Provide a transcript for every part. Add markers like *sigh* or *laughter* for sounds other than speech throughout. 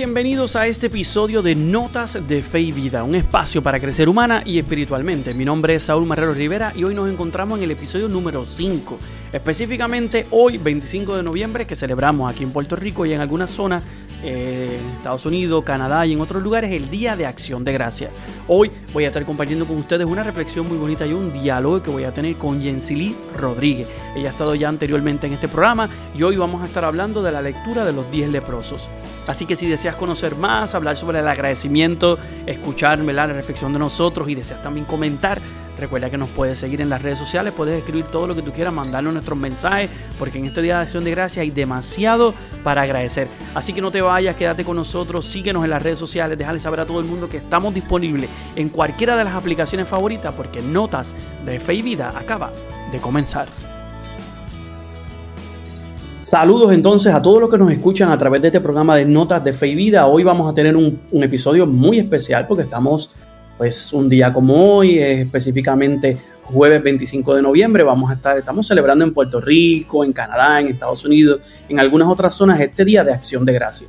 Bienvenidos a este episodio de Notas de Fe y Vida, un espacio para crecer humana y espiritualmente. Mi nombre es Saúl Marrero Rivera y hoy nos encontramos en el episodio número 5, específicamente hoy 25 de noviembre que celebramos aquí en Puerto Rico y en algunas zonas eh, Estados Unidos, Canadá y en otros lugares el Día de Acción de Gracia. Hoy voy a estar compartiendo con ustedes una reflexión muy bonita y un diálogo que voy a tener con Jensily Rodríguez. Ella ha estado ya anteriormente en este programa y hoy vamos a estar hablando de la lectura de los 10 leprosos. Así que si deseas conocer más, hablar sobre el agradecimiento, escucharme la reflexión de nosotros y deseas también comentar, Recuerda que nos puedes seguir en las redes sociales, puedes escribir todo lo que tú quieras, mandarnos nuestros mensajes, porque en este Día de Acción de Gracia hay demasiado para agradecer. Así que no te vayas, quédate con nosotros, síguenos en las redes sociales, déjale saber a todo el mundo que estamos disponibles en cualquiera de las aplicaciones favoritas, porque Notas de Fe y Vida acaba de comenzar. Saludos entonces a todos los que nos escuchan a través de este programa de Notas de Fe y Vida. Hoy vamos a tener un episodio muy especial porque estamos pues un día como hoy, específicamente jueves 25 de noviembre, vamos a estar, estamos celebrando en Puerto Rico, en Canadá, en Estados Unidos, en algunas otras zonas este día de acción de gracia.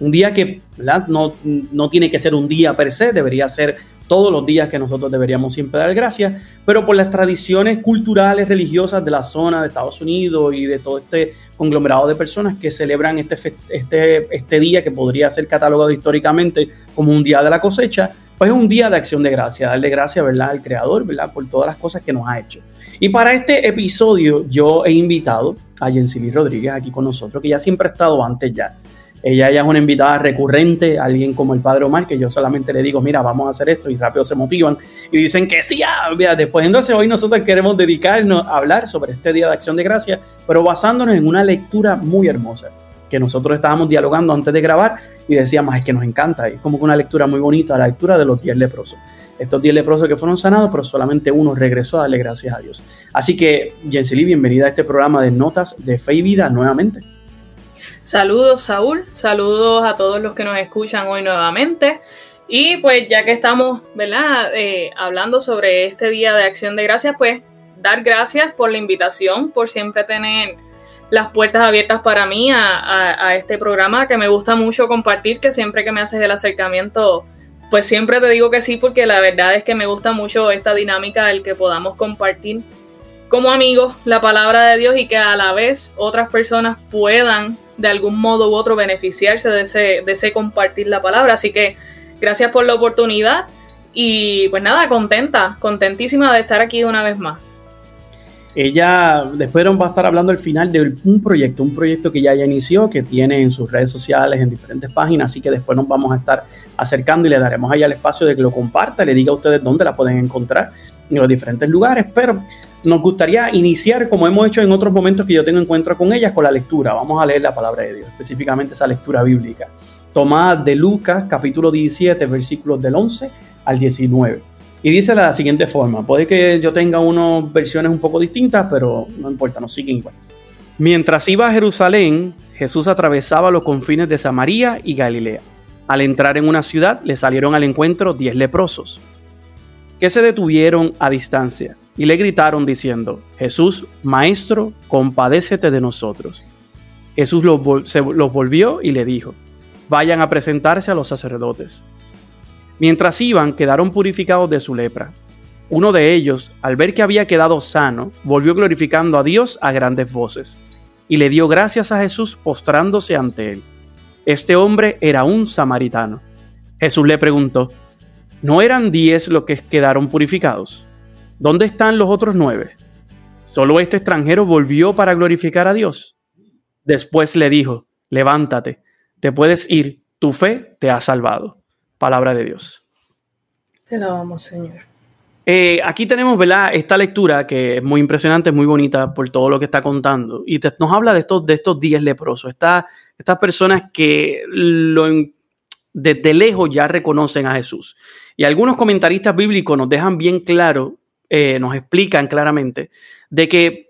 Un día que No, no tiene que ser un día per se, debería ser todos los días que nosotros deberíamos siempre dar gracias, pero por las tradiciones culturales, religiosas de la zona de Estados Unidos y de todo este conglomerado de personas que celebran este, este, este día que podría ser catalogado históricamente como un día de la cosecha, pues es un día de acción de gracia, darle gracias, ¿verdad?, al Creador, ¿verdad?, por todas las cosas que nos ha hecho. Y para este episodio yo he invitado a Jensily Rodríguez aquí con nosotros, que ya siempre ha estado antes ya. Ella ya es una invitada recurrente, alguien como el Padre Omar, que yo solamente le digo, mira, vamos a hacer esto y rápido se motivan y dicen que sí, ya, mira, entonces hoy nosotros queremos dedicarnos a hablar sobre este Día de Acción de Gracia, pero basándonos en una lectura muy hermosa que nosotros estábamos dialogando antes de grabar y decíamos, es que nos encanta, es como que una lectura muy bonita, la lectura de los 10 leprosos. Estos 10 leprosos que fueron sanados, pero solamente uno regresó a darle gracias a Dios. Así que, Jensely, bienvenida a este programa de Notas de Fe y Vida nuevamente. Saludos, Saúl. Saludos a todos los que nos escuchan hoy nuevamente. Y pues ya que estamos, ¿verdad? Eh, hablando sobre este día de acción de gracias, pues dar gracias por la invitación, por siempre tener las puertas abiertas para mí a, este programa que me gusta mucho compartir, que siempre que me haces el acercamiento, pues siempre te digo que sí, porque la verdad es que me gusta mucho esta dinámica, el que podamos compartir como amigos la palabra de Dios y que a la vez otras personas puedan de algún modo u otro beneficiarse de ese, de ese compartir la palabra. Así que gracias por la oportunidad y pues nada, contenta, contentísima de estar aquí una vez más. Ella después va a estar hablando al final de un proyecto, un proyecto que ya ya inició, que tiene en sus redes sociales, en diferentes páginas, así que después nos vamos a estar acercando y le daremos ahí el espacio de que lo comparta, le diga a ustedes dónde la pueden encontrar en los diferentes lugares, pero nos gustaría iniciar, como hemos hecho en otros momentos que yo tengo encuentro con ellas, con la lectura. Vamos a leer la palabra de Dios, específicamente esa lectura bíblica, tomada de Lucas capítulo 17, versículos del 11 al 19. Y dice la siguiente forma, puede que yo tenga unas versiones un poco distintas, pero no importa, nos siguen igual. Mientras iba a Jerusalén, Jesús atravesaba los confines de Samaria y Galilea. Al entrar en una ciudad, le salieron al encuentro diez leprosos, que se detuvieron a distancia y le gritaron diciendo, Jesús, Maestro, compadécete de nosotros. Jesús los, los volvió y le dijo, vayan a presentarse a los sacerdotes. Mientras iban, quedaron purificados de su lepra. Uno de ellos, al ver que había quedado sano, volvió glorificando a Dios a grandes voces, y le dio gracias a Jesús postrándose ante él. Este hombre era un samaritano. Jesús le preguntó, ¿no eran diez los que quedaron purificados? ¿Dónde están los otros nueve? Solo este extranjero volvió para glorificar a Dios. Después le dijo, levántate, te puedes ir, tu fe te ha salvado. Palabra de Dios. Te la vamos, Señor. Eh, aquí tenemos ¿verdad? esta lectura que es muy impresionante, muy bonita por todo lo que está contando. Y nos habla de estos, de estos diez leprosos, estas personas que lo, desde lejos ya reconocen a Jesús. Y algunos comentaristas bíblicos nos dejan bien claro, eh, nos explican claramente, de que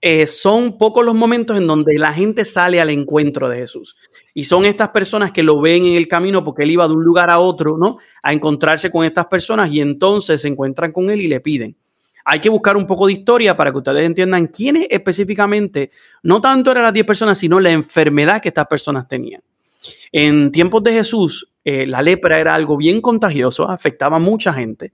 eh, son pocos los momentos en donde la gente sale al encuentro de Jesús. Y son estas personas que lo ven en el camino porque él iba de un lugar a otro, ¿no? A encontrarse con estas personas y entonces se encuentran con él y le piden. Hay que buscar un poco de historia para que ustedes entiendan quiénes específicamente, no tanto eran las 10 personas, sino la enfermedad que estas personas tenían. En tiempos de Jesús, eh, la lepra era algo bien contagioso, afectaba a mucha gente.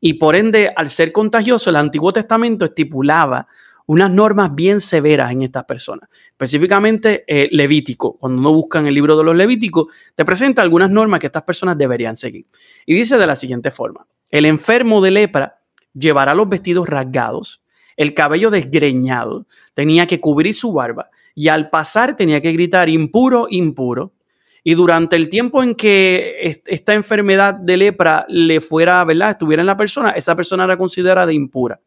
Y por ende, al ser contagioso, el Antiguo Testamento estipulaba unas normas bien severas en estas personas. Específicamente eh, Levítico. Cuando uno busca en el libro de los Levíticos, te presenta algunas normas que estas personas deberían seguir. Y dice de la siguiente forma. El enfermo de lepra llevará los vestidos rasgados, el cabello desgreñado, tenía que cubrir su barba y al pasar tenía que gritar impuro, impuro. Y durante el tiempo en que esta enfermedad de lepra le fuera, ¿verdad? Estuviera en la persona, esa persona era considerada impura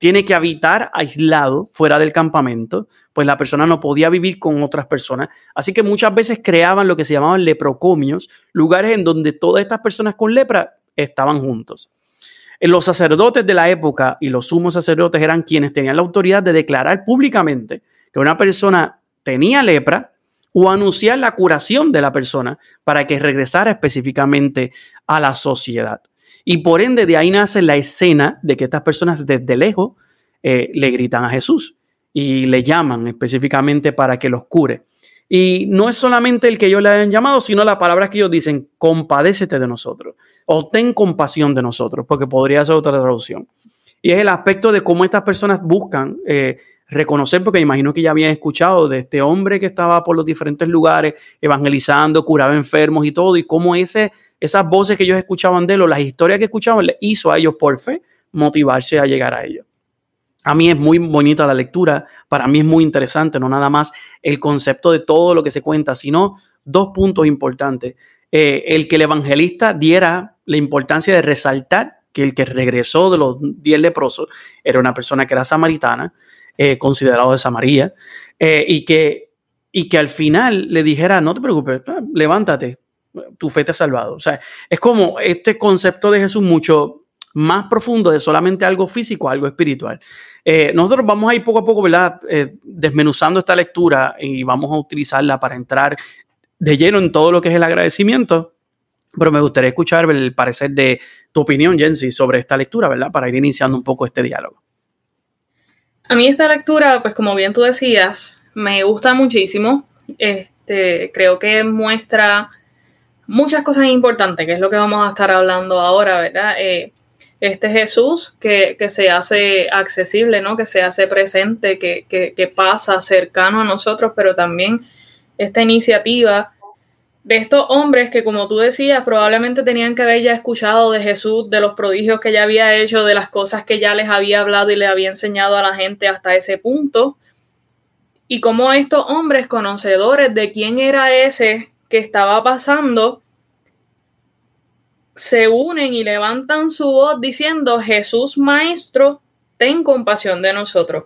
tiene que habitar aislado fuera del campamento, pues la persona no podía vivir con otras personas. Así que muchas veces creaban lo que se llamaban leprocomios, lugares en donde todas estas personas con lepra estaban juntos. Los sacerdotes de la época y los sumos sacerdotes eran quienes tenían la autoridad de declarar públicamente que una persona tenía lepra o anunciar la curación de la persona para que regresara específicamente a la sociedad. Y por ende de ahí nace la escena de que estas personas desde lejos eh, le gritan a Jesús y le llaman específicamente para que los cure. Y no es solamente el que ellos le hayan llamado, sino la palabra que ellos dicen, compadécete de nosotros o ten compasión de nosotros, porque podría ser otra traducción. Y es el aspecto de cómo estas personas buscan eh, reconocer, porque imagino que ya habían escuchado de este hombre que estaba por los diferentes lugares evangelizando, curaba enfermos y todo, y cómo ese esas voces que ellos escuchaban de él o las historias que escuchaban le hizo a ellos por fe motivarse a llegar a ellos. A mí es muy bonita la lectura, para mí es muy interesante, no nada más el concepto de todo lo que se cuenta, sino dos puntos importantes. Eh, el que el evangelista diera la importancia de resaltar que el que regresó de los diez leprosos era una persona que era samaritana, eh, considerado de Samaria, eh, y, que, y que al final le dijera, no te preocupes, ah, levántate, tu fe te ha salvado. O sea, es como este concepto de Jesús mucho más profundo de solamente algo físico, algo espiritual. Eh, nosotros vamos a ir poco a poco, ¿verdad? Eh, desmenuzando esta lectura y vamos a utilizarla para entrar de lleno en todo lo que es el agradecimiento. Pero me gustaría escuchar el parecer de tu opinión, Jensi, sobre esta lectura, ¿verdad? Para ir iniciando un poco este diálogo. A mí esta lectura, pues como bien tú decías, me gusta muchísimo. Este, creo que muestra muchas cosas importantes, que es lo que vamos a estar hablando ahora, ¿verdad? Eh, este Jesús que, se hace accesible, ¿no? Que se hace presente, que, que, pasa cercano a nosotros, pero también esta iniciativa de estos hombres que, como tú decías, probablemente tenían que haber ya escuchado de Jesús, de los prodigios que ya había hecho, de las cosas que ya les había hablado y le había enseñado a la gente hasta ese punto. Y como estos hombres conocedores de quién era ese que estaba pasando, se unen y levantan su voz diciendo, Jesús Maestro, ten compasión de nosotros.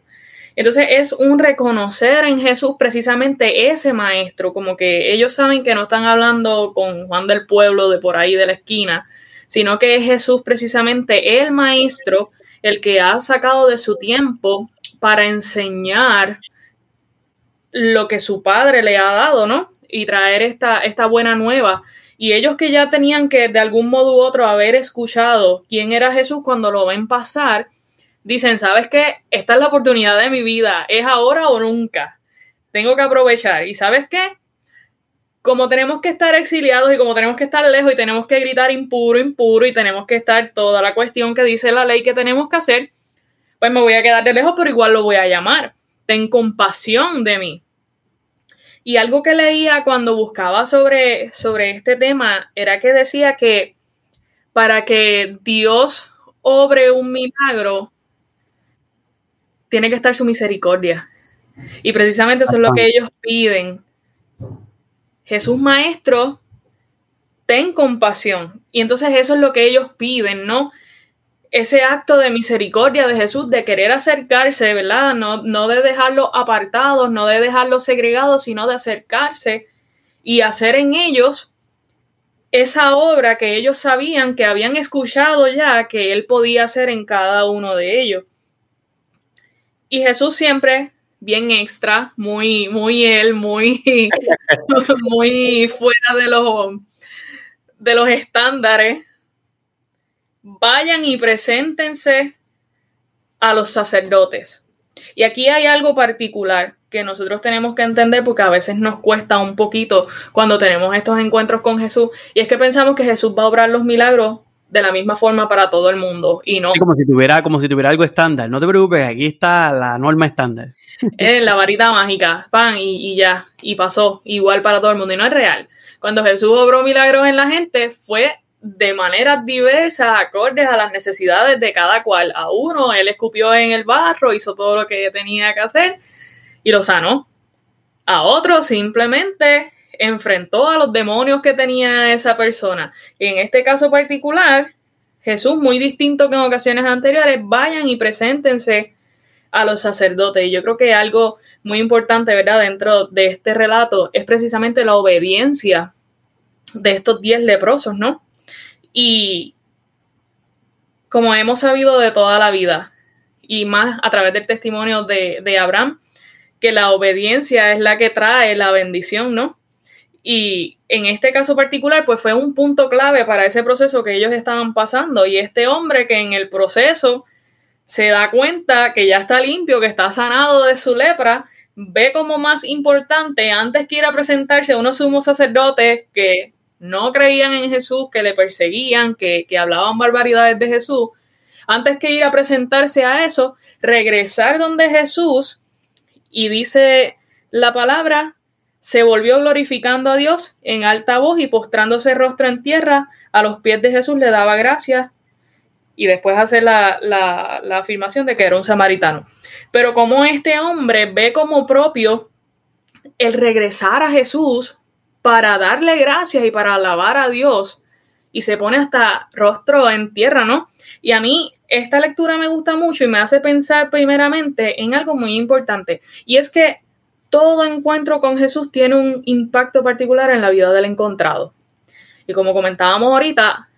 Entonces es un reconocer en Jesús precisamente ese maestro, como que ellos saben que no están hablando con Juan del pueblo de por ahí de la esquina, sino que es Jesús precisamente el maestro, el que ha sacado de su tiempo para enseñar lo que su padre le ha dado, ¿no? y traer esta, esta buena nueva. Y ellos que ya tenían que de algún modo u otro haber escuchado quién era Jesús cuando lo ven pasar, dicen, ¿sabes qué? Esta es la oportunidad de mi vida, es ahora o nunca. Tengo que aprovechar. ¿Y sabes qué? Como tenemos que estar exiliados y como tenemos que estar lejos y tenemos que gritar impuro, impuro y tenemos que estar toda la cuestión que dice la ley que tenemos que hacer, pues me voy a quedar de lejos, pero igual lo voy a llamar. Ten compasión de mí. Y algo que leía cuando buscaba sobre, sobre este tema era que decía que para que Dios obre un milagro, tiene que estar su misericordia. Y precisamente eso es lo que ellos piden. Jesús Maestro, ten compasión. Y entonces eso es lo que ellos piden, ¿no? ese acto de misericordia de Jesús, de querer acercarse, ¿verdad? No, no de dejarlos apartados, no de dejarlos segregados, sino de acercarse y hacer en ellos esa obra que ellos sabían que habían escuchado ya que Él podía hacer en cada uno de ellos. Y Jesús siempre bien extra, muy, muy él, muy, *laughs* muy fuera de los, de los estándares vayan y preséntense a los sacerdotes. Y aquí hay algo particular que nosotros tenemos que entender porque a veces nos cuesta un poquito cuando tenemos estos encuentros con Jesús y es que pensamos que Jesús va a obrar los milagros de la misma forma para todo el mundo y no. como si tuviera como si tuviera algo estándar. No te preocupes, aquí está la norma estándar. *laughs* Es la varita mágica, pan y, y ya, y pasó igual para todo el mundo y no es real. Cuando Jesús obró milagros en la gente fue de maneras diversas, acordes a las necesidades de cada cual. A uno, él escupió en el barro, hizo todo lo que tenía que hacer y lo sanó. A otro, simplemente enfrentó a los demonios que tenía esa persona. Y en este caso particular, Jesús, muy distinto que en ocasiones anteriores, vayan y preséntense a los sacerdotes. Y yo creo que algo muy importante, ¿verdad?, dentro de este relato es precisamente la obediencia de estos diez leprosos, ¿no? Y como hemos sabido de toda la vida, y más a través del testimonio de, de Abraham, que la obediencia es la que trae la bendición, ¿no? Y en este caso particular, pues fue un punto clave para ese proceso que ellos estaban pasando. Y este hombre que en el proceso se da cuenta que ya está limpio, que está sanado de su lepra, ve como más importante, antes que ir a presentarse a unos sumos sacerdotes que no creían en Jesús, que le perseguían, que, hablaban barbaridades de Jesús, antes que ir a presentarse a eso, regresar donde Jesús y dice la palabra, se volvió glorificando a Dios en alta voz y postrándose rostro en tierra a los pies de Jesús le daba gracias y después hace la, la afirmación de que era un samaritano. Pero como este hombre ve como propio el regresar a Jesús para darle gracias y para alabar a Dios. Y se pone hasta rostro en tierra, ¿no? Y a mí esta lectura me gusta mucho y me hace pensar primeramente en algo muy importante. Y es que todo encuentro con Jesús tiene un impacto particular en la vida del encontrado. Y como comentábamos ahorita,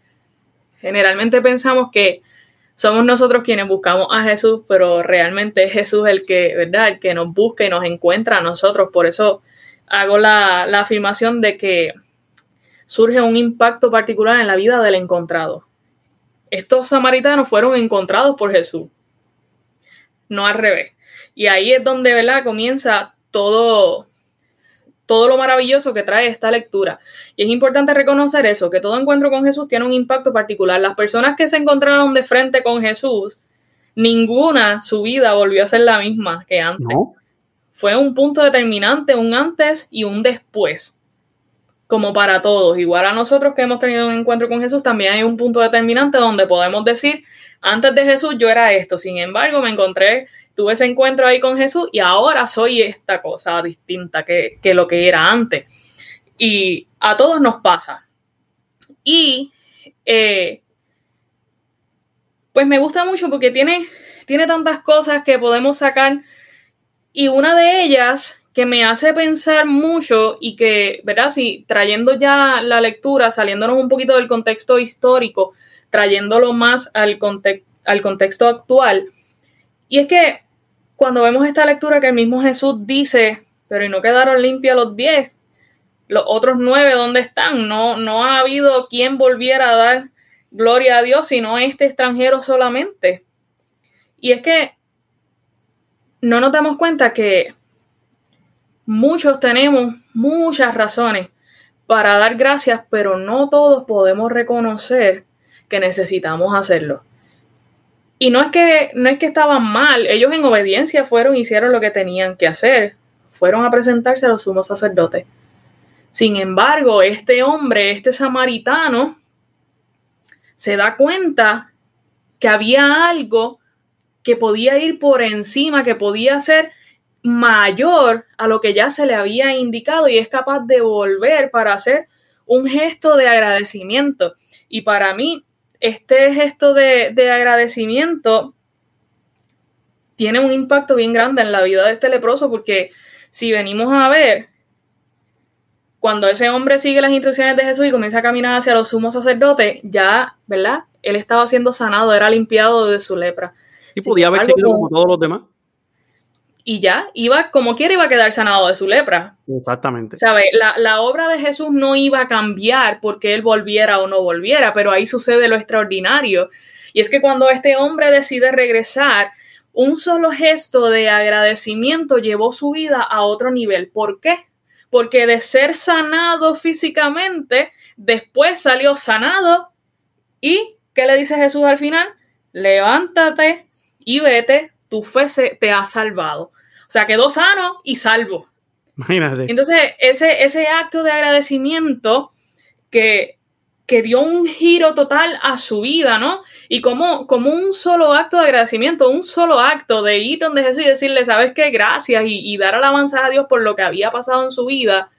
generalmente pensamos que somos nosotros quienes buscamos a Jesús, pero realmente es Jesús el que, ¿verdad? Que nos busca y nos encuentra a nosotros. Por eso hago la, afirmación de que surge un impacto particular en la vida del encontrado. Estos samaritanos fueron encontrados por Jesús, no al revés. Y ahí es donde ¿verdad? comienza todo, todo lo maravilloso que trae esta lectura. Y es importante reconocer eso, que todo encuentro con Jesús tiene un impacto particular. Las personas que se encontraron de frente con Jesús, ninguna su vida volvió a ser la misma que antes fue un punto determinante, un antes y un después, como para todos. Igual a nosotros que hemos tenido un encuentro con Jesús, también hay un punto determinante donde podemos decir, antes de Jesús yo era esto, sin embargo me encontré, tuve ese encuentro ahí con Jesús y ahora soy esta cosa distinta que, lo que era antes. Y a todos nos pasa. Y eh, pues me gusta mucho porque tiene, tiene tantas cosas que podemos sacar y una de ellas que me hace pensar mucho y que, ¿verdad? Si trayendo ya la lectura, saliéndonos un poquito del contexto histórico, trayéndolo más al, al contexto actual. Y es que cuando vemos esta lectura que el mismo Jesús dice, pero y no quedaron limpios los diez, los otros nueve, ¿dónde están? No, no ha habido quien volviera a dar gloria a Dios, sino este extranjero solamente. Y es que no nos damos cuenta que muchos tenemos muchas razones para dar gracias, pero no todos podemos reconocer que necesitamos hacerlo. Y no es que no es que estaban mal, ellos en obediencia fueron hicieron lo que tenían que hacer, fueron a presentarse a los sumos sacerdotes. Sin embargo, este hombre, este samaritano, se da cuenta que había algo que podía ir por encima, que podía ser mayor a lo que ya se le había indicado y es capaz de volver para hacer un gesto de agradecimiento. Y para mí, este gesto de, agradecimiento tiene un impacto bien grande en la vida de este leproso porque si venimos a ver, cuando ese hombre sigue las instrucciones de Jesús y comienza a caminar hacia los sumos sacerdotes, ya, ¿verdad? Él estaba siendo sanado, era limpiado de su lepra. Y podía haber seguido como todos los demás. Y ya, iba, como quiera, iba a quedar sanado de su lepra. Exactamente. ¿Sabe? La, la obra de Jesús no iba a cambiar porque él volviera o no volviera, pero ahí sucede lo extraordinario. Y es que cuando este hombre decide regresar, un solo gesto de agradecimiento llevó su vida a otro nivel. ¿Por qué? Porque de ser sanado físicamente, después salió sanado y ¿qué le dice Jesús al final? Levántate y vete, tu fe te ha salvado. O sea, quedó sano y salvo. Imagínate. Entonces, ese, ese acto de agradecimiento que, que dio un giro total a su vida, ¿no? Y como, como un solo acto de agradecimiento, un solo acto de ir donde Jesús y decirle, ¿sabes qué? Gracias y, y dar alabanza a Dios por lo que había pasado en su vida.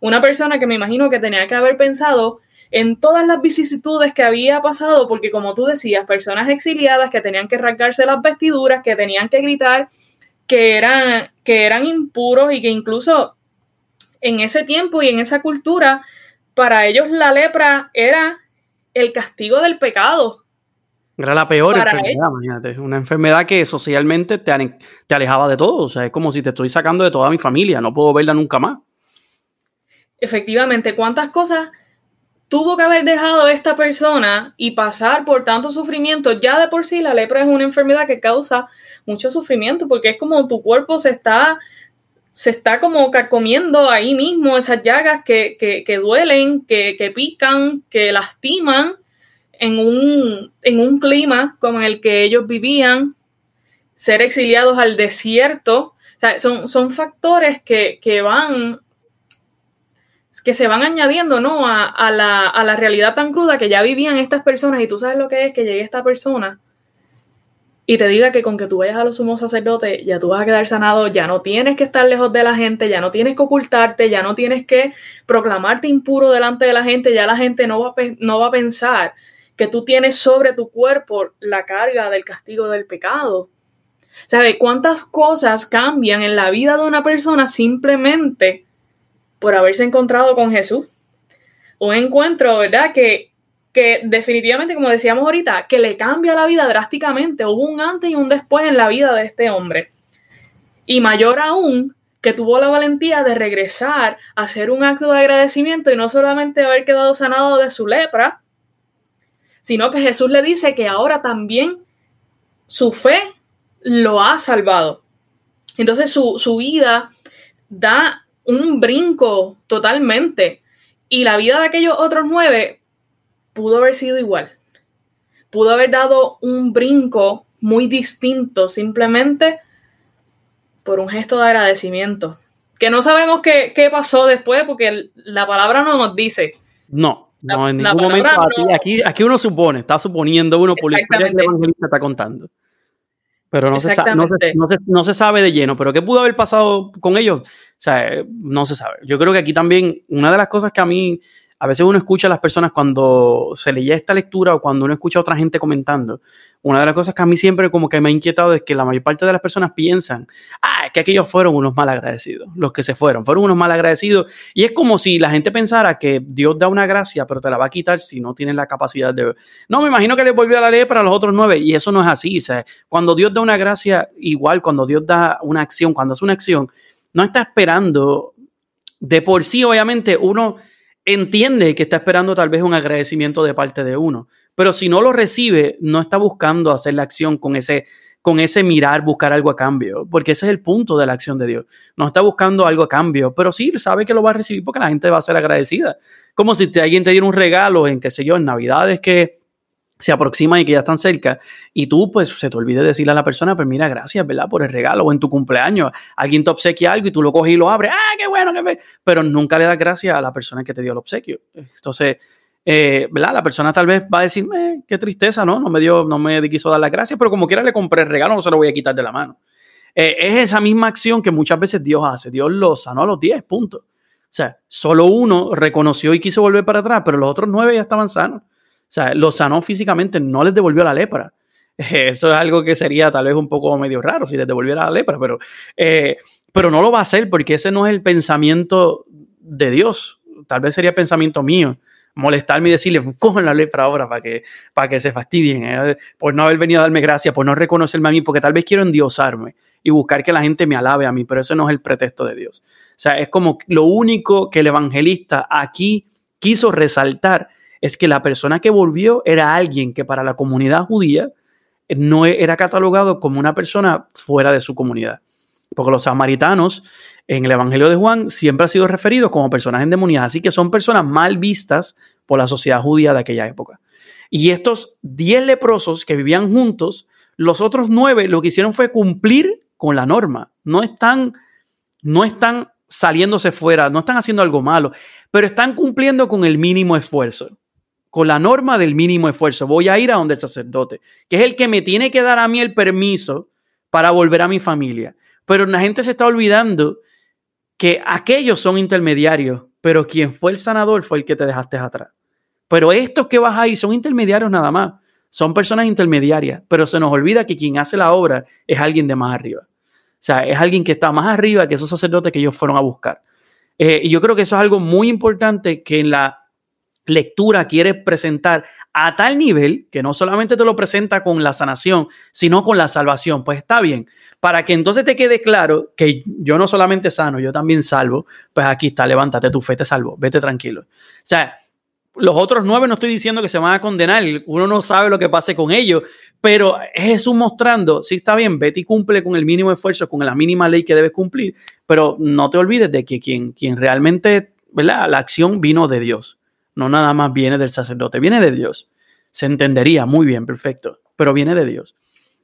Una persona que me imagino que tenía que haber pensado en todas las vicisitudes que había pasado, porque como tú decías, personas exiliadas que tenían que rasgarse las vestiduras, que tenían que gritar, que eran, que eran impuros y que incluso en ese tiempo y en esa cultura, para ellos la lepra era el castigo del pecado. Era la peor enfermedad, imagínate. Una enfermedad que socialmente te, te alejaba de todo. O sea, es como si te estoy sacando de toda mi familia. No puedo verla nunca más. Efectivamente, ¿cuántas cosas tuvo que haber dejado esta persona y pasar por tanto sufrimiento. Ya de por sí la lepra es una enfermedad que causa mucho sufrimiento porque es como tu cuerpo se está, se está como carcomiendo ahí mismo, esas llagas que, que, duelen, que, que, pican, que lastiman en un, en un clima como el que ellos vivían, ser exiliados al desierto. son, son factores que, que van que se van añadiendo, ¿no? A, la, realidad tan cruda que ya vivían estas personas y tú sabes lo que es que llegue esta persona y te diga que con que tú vayas a los sumos sacerdotes ya tú vas a quedar sanado, ya no tienes que estar lejos de la gente, ya no tienes que ocultarte, ya no tienes que proclamarte impuro delante de la gente, ya la gente no va a, no va a pensar que tú tienes sobre tu cuerpo la carga del castigo del pecado. ¿Sabes cuántas cosas cambian en la vida de una persona simplemente por haberse encontrado con Jesús. Un encuentro, ¿verdad? Que, que definitivamente, como decíamos ahorita, que le cambia la vida drásticamente. Hubo un antes y un después en la vida de este hombre. Y mayor aún, que tuvo la valentía de regresar a hacer un acto de agradecimiento y no solamente haber quedado sanado de su lepra, sino que Jesús le dice que ahora también su fe lo ha salvado. Entonces su, su vida da un brinco totalmente. Y la vida de aquellos otros nueve pudo haber sido igual. Pudo haber dado un brinco muy distinto simplemente por un gesto de agradecimiento. Que no sabemos qué, pasó después porque la palabra no nos dice. No, no, en ningún momento. Aquí, aquí, uno supone, está suponiendo uno por la historia que el evangelista está contando. Pero no se, no, se, sabe de lleno. Pero ¿qué pudo haber pasado con ellos? Sea, no se sabe. Yo creo que aquí también, una de las cosas que a mí a veces uno escucha a las personas cuando se leía esta lectura o cuando uno escucha a otra gente comentando, una de las cosas que a mí siempre como que me ha inquietado es que la mayor parte de las personas piensan, ah, es que aquellos fueron unos mal agradecidos, los que se fueron, fueron unos mal agradecidos. Y es como si la gente pensara que Dios da una gracia, pero te la va a quitar si no tienes la capacidad de... No, me imagino que le volvió a la ley para los otros nueve, y eso no es así. Cuando Dios da una gracia, igual, cuando Dios da una acción, cuando hace una acción, no está esperando, de por sí, obviamente, uno entiende que está esperando tal vez un agradecimiento de parte de uno, pero si no lo recibe, no está buscando hacer la acción con ese, con ese mirar, buscar algo a cambio, porque ese es el punto de la acción de Dios. No está buscando algo a cambio, pero sí sabe que lo va a recibir porque la gente va a ser agradecida. Como si alguien te diera un regalo en, qué sé yo, en Navidades que se aproximan y que ya están cerca, y tú pues se te olvide decirle a la persona, pues mira, gracias, ¿verdad? Por el regalo, o en tu cumpleaños, alguien te obsequia algo y tú lo coges y lo abres, ¡ah, qué bueno! Qué Pero nunca le das gracias a la persona que te dio el obsequio. Entonces, eh, ¿verdad? La persona tal vez va a decir, eh, qué tristeza, ¿no? No me dio, no me quiso dar las gracias, pero como quiera le compré el regalo, no se lo voy a quitar de la mano. Eh, es esa misma acción que muchas veces Dios hace. Dios lo sanó a los 10, puntos. O sea, solo uno reconoció y quiso volver para atrás, pero los otros nueve ya estaban sanos. O sea, los sanó físicamente, no les devolvió la lepra. *laughs* Eso es algo que sería tal vez un poco medio raro si les devolviera la lepra, pero, eh, pero no lo va a hacer porque ese no es el pensamiento de Dios. Tal vez sería pensamiento mío molestarme y decirle, cojan la lepra ahora para que, para que se fastidien, eh, por no haber venido a darme gracia, por no reconocerme a mí, porque tal vez quiero endiosarme y buscar que la gente me alabe a mí, pero eso no es el pretexto de Dios. O sea, es como lo único que el evangelista aquí quiso resaltar es que la persona que volvió era alguien que para la comunidad judía no e, era catalogado como una persona fuera de su comunidad. Porque los samaritanos en el Evangelio de Juan siempre han sido referidos como personas endemoniadas, así que son personas mal vistas por la sociedad judía de aquella época. Y estos diez leprosos que vivían juntos, los otros nueve lo que hicieron fue cumplir con la norma. No están, no están saliéndose fuera, no están haciendo algo malo, pero están cumpliendo con el mínimo esfuerzo, con la norma del mínimo esfuerzo. Voy a ir a donde el sacerdote, que es el que me tiene que dar a mí el permiso para volver a mi familia. Pero la gente se está olvidando que aquellos son intermediarios, pero quien fue el sanador fue el que te dejaste atrás. Pero estos que vas ahí son intermediarios nada más, son personas intermediarias, pero se nos olvida que quien hace la obra es alguien de más arriba. O sea, es alguien que está más arriba que esos sacerdotes que ellos fueron a buscar. Eh, y yo creo que eso es algo muy importante que en la lectura quiere presentar a tal nivel que no solamente te lo presenta con la sanación, sino con la salvación. Pues está bien, para que entonces te quede claro que yo no solamente sano, yo también salvo, pues aquí está, levántate, tu fe te salvo, vete tranquilo. O sea, los otros nueve no estoy diciendo que se van a condenar, uno no sabe lo que pase con ellos, pero es Jesús mostrando, sí está bien, vete y cumple con el mínimo esfuerzo, con la mínima ley que debes cumplir, pero no te olvides de que quien, quien realmente, ¿verdad? La acción vino de Dios, no nada más viene del sacerdote, viene de Dios. Se entendería muy bien, perfecto, pero viene de Dios.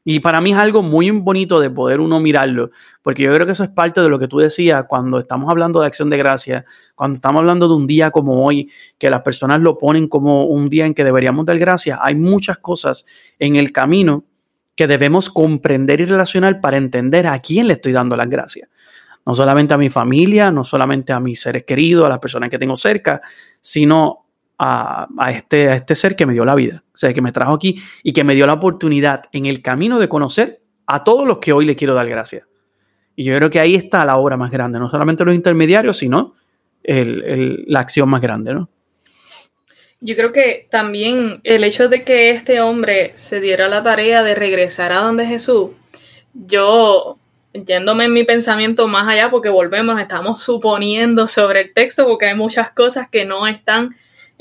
Y para mí es algo muy bonito de poder uno mirarlo, porque yo creo que eso es parte de lo que tú decías cuando estamos hablando de acción de gracia, cuando estamos hablando de un día como hoy, que las personas lo ponen como un día en que deberíamos dar gracias. Hay muchas cosas en el camino que debemos comprender y relacionar para entender a quién le estoy dando las gracias. No solamente a mi familia, no solamente a mis seres queridos, a las personas que tengo cerca, sino a, este, a este ser que me dio la vida, o sea, que me trajo aquí y que me dio la oportunidad en el camino de conocer a todos los que hoy le quiero dar gracias. Y yo creo que ahí está la obra más grande, no solamente los intermediarios, sino la acción más grande, ¿no? Yo creo que también el hecho de que este hombre se diera la tarea de regresar a donde Jesús, yo, yéndome en mi pensamiento más allá, porque volvemos, estamos suponiendo sobre el texto, porque hay muchas cosas que no están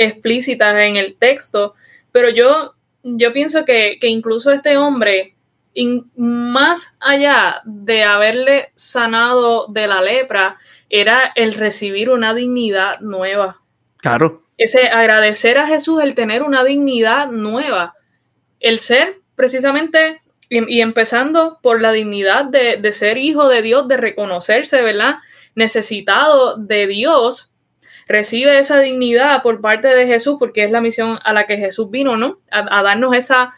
explícitas en el texto, pero yo, yo pienso que, incluso este hombre, más allá de haberle sanado de la lepra, era el recibir una dignidad nueva. Claro. Ese agradecer a Jesús, el tener una dignidad nueva, el ser precisamente y, empezando por la dignidad de, de, ser hijo de Dios, de reconocerse, ¿verdad? Necesitado de Dios recibe esa dignidad por parte de Jesús, porque es la misión a la que Jesús vino, ¿no? A, darnos esa,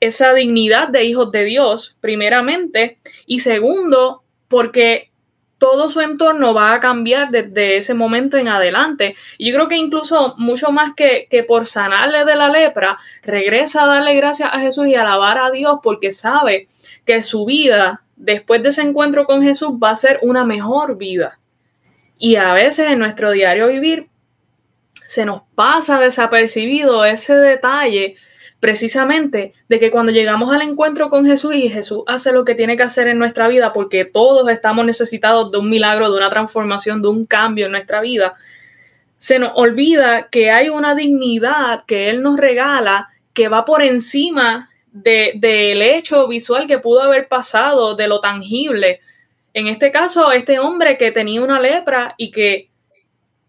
esa dignidad de hijos de Dios, primeramente, y segundo, porque todo su entorno va a cambiar desde ese momento en adelante. Y yo creo que incluso mucho más que, que, por sanarle de la lepra, regresa a darle gracias a Jesús y alabar a Dios porque sabe que su vida después de ese encuentro con Jesús va a ser una mejor vida. Y a veces en nuestro diario vivir se nos pasa desapercibido ese detalle precisamente de que cuando llegamos al encuentro con Jesús y Jesús hace lo que tiene que hacer en nuestra vida porque todos estamos necesitados de un milagro, de una transformación, de un cambio en nuestra vida, se nos olvida que hay una dignidad que Él nos regala que va por encima del de, hecho visual que pudo haber pasado, de lo tangible. En este caso, este hombre que tenía una lepra y que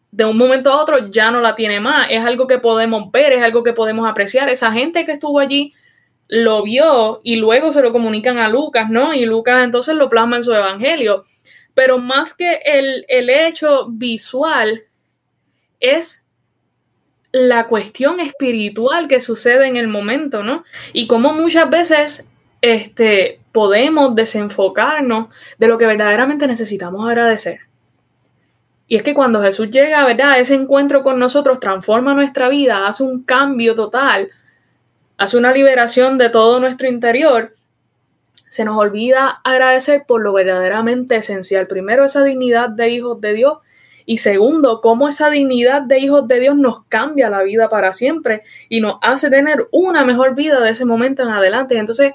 de un momento a otro ya no la tiene más, es algo que podemos ver, es algo que podemos apreciar. Esa gente que estuvo allí lo vio y luego se lo comunican a Lucas, ¿no? Y Lucas entonces lo plasma en su evangelio. Pero más que el, el hecho visual, es la cuestión espiritual que sucede en el momento, ¿no? Y como muchas veces este, podemos desenfocarnos de lo que verdaderamente necesitamos agradecer. Y es que cuando Jesús llega, ¿verdad? Ese encuentro con nosotros transforma nuestra vida, hace un cambio total, hace una liberación de todo nuestro interior. Se nos olvida agradecer por lo verdaderamente esencial. Primero, esa dignidad de hijos de Dios. Y segundo, cómo esa dignidad de hijos de Dios nos cambia la vida para siempre y nos hace tener una mejor vida de ese momento en adelante. Entonces,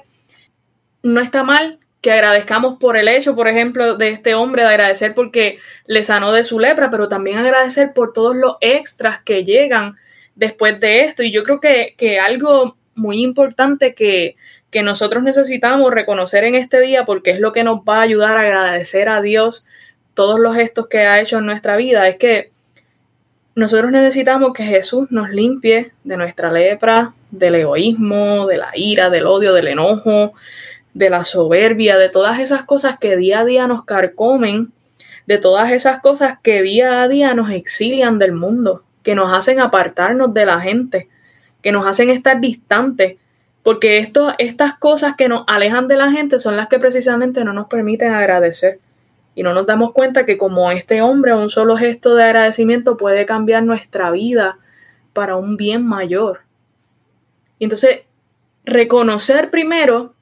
no está mal que agradezcamos por el hecho, por ejemplo, de este hombre, de agradecer porque le sanó de su lepra, pero también agradecer por todos los extras que llegan después de esto. Y yo creo que, algo muy importante que, que nosotros necesitamos reconocer en este día porque es lo que nos va a ayudar a agradecer a Dios todos los gestos que ha hecho en nuestra vida, es que nosotros necesitamos que Jesús nos limpie de nuestra lepra, del egoísmo, de la ira, del odio, del enojo, de la soberbia, de todas esas cosas que día a día nos carcomen, de todas esas cosas que día a día nos exilian del mundo, que nos hacen apartarnos de la gente, que nos hacen estar distantes, porque estas cosas que nos alejan de la gente son las que precisamente no nos permiten agradecer. Y no nos damos cuenta que como este hombre, un solo gesto de agradecimiento puede cambiar nuestra vida para un bien mayor. Y entonces, reconocer primero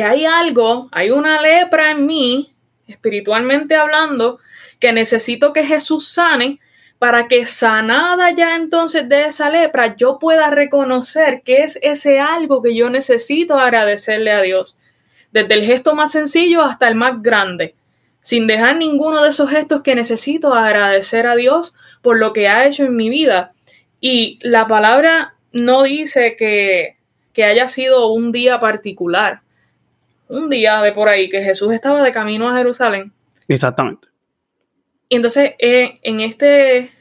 que hay algo, hay una lepra en mí, espiritualmente hablando, que necesito que Jesús sane para que sanada ya entonces de esa lepra, yo pueda reconocer que es ese algo que yo necesito agradecerle a Dios. Desde el gesto más sencillo hasta el más grande, sin dejar ninguno de esos gestos que necesito agradecer a Dios por lo que ha hecho en mi vida. Y la palabra no dice que, que haya sido un día particular. Un día de por ahí que Jesús estaba de camino a Jerusalén. Exactamente. Y entonces, eh, en este,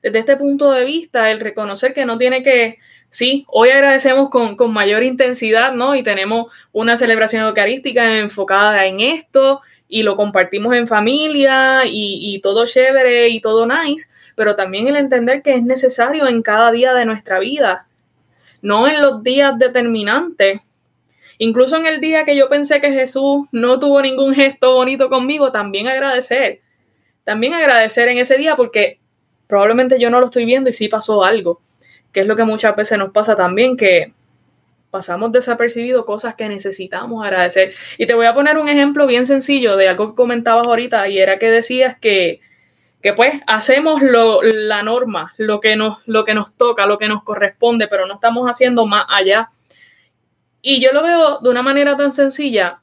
desde este punto de vista, el reconocer que no tiene que, sí, hoy agradecemos con, mayor intensidad, ¿no? Y tenemos una celebración eucarística enfocada en esto y lo compartimos en familia y, y todo chévere y todo nice, pero también el entender que es necesario en cada día de nuestra vida, no en los días determinantes. Incluso en el día que yo pensé que Jesús no tuvo ningún gesto bonito conmigo, también agradecer también agradecer en ese día porque probablemente yo no lo estoy viendo y sí pasó algo, que es lo que muchas veces nos pasa también, que pasamos desapercibido cosas que necesitamos agradecer. Y te voy a poner un ejemplo bien sencillo de algo que comentabas ahorita y era que decías que, que pues hacemos lo, la norma, lo que, nos, lo que nos toca, lo que nos corresponde, pero no estamos haciendo más allá. Y yo lo veo de una manera tan sencilla.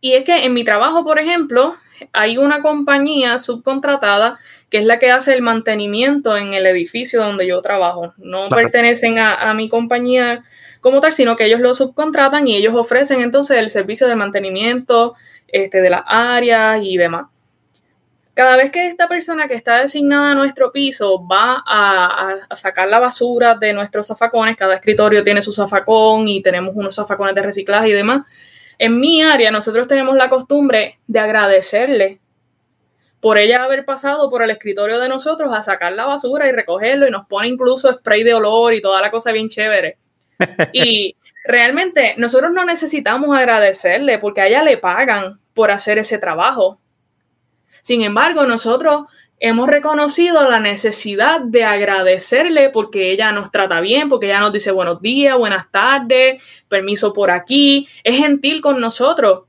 Y es que en mi trabajo, por ejemplo, hay una compañía subcontratada que es la que hace el mantenimiento en el edificio donde yo trabajo. No pertenecen a, mi compañía como tal, sino que ellos lo subcontratan y ellos ofrecen entonces el servicio de mantenimiento este, de las áreas y demás. Cada vez que esta persona que está designada a nuestro piso va a, a, sacar la basura de nuestros zafacones, cada escritorio tiene su zafacón y tenemos unos zafacones de reciclaje y demás, en mi área nosotros tenemos la costumbre de agradecerle por ella haber pasado por el escritorio de nosotros a sacar la basura y recogerlo y nos pone incluso spray de olor y toda la cosa bien chévere. *laughs* Y realmente nosotros no necesitamos agradecerle porque a ella le pagan por hacer ese trabajo. Sin embargo, nosotros hemos reconocido la necesidad de agradecerle porque ella nos trata bien, porque ella nos dice buenos días, buenas tardes, permiso por aquí, es gentil con nosotros.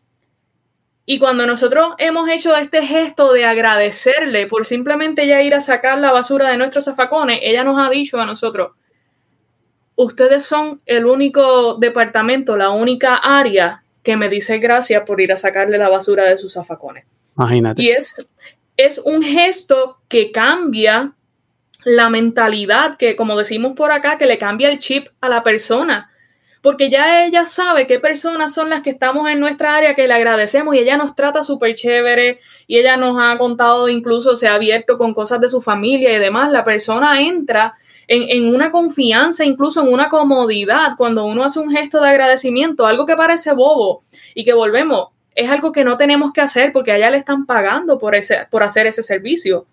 Y cuando nosotros hemos hecho este gesto de agradecerle por simplemente ya ir a sacar la basura de nuestros zafacones, ella nos ha dicho a nosotros, ustedes son el único departamento, la única área que me dice gracias por ir a sacarle la basura de sus zafacones. Imagínate. Y es es un gesto que cambia la mentalidad, que como decimos por acá, que le cambia el chip a la persona. Porque ya ella sabe qué personas son las que estamos en nuestra área que le agradecemos y ella nos trata súper chévere y ella nos ha contado, incluso se ha abierto con cosas de su familia y demás. La persona entra en, en, una confianza, incluso en una comodidad, cuando uno hace un gesto de agradecimiento, algo que parece bobo y que volvemos, es algo que no tenemos que hacer porque allá le están pagando por, ese, por hacer ese servicio.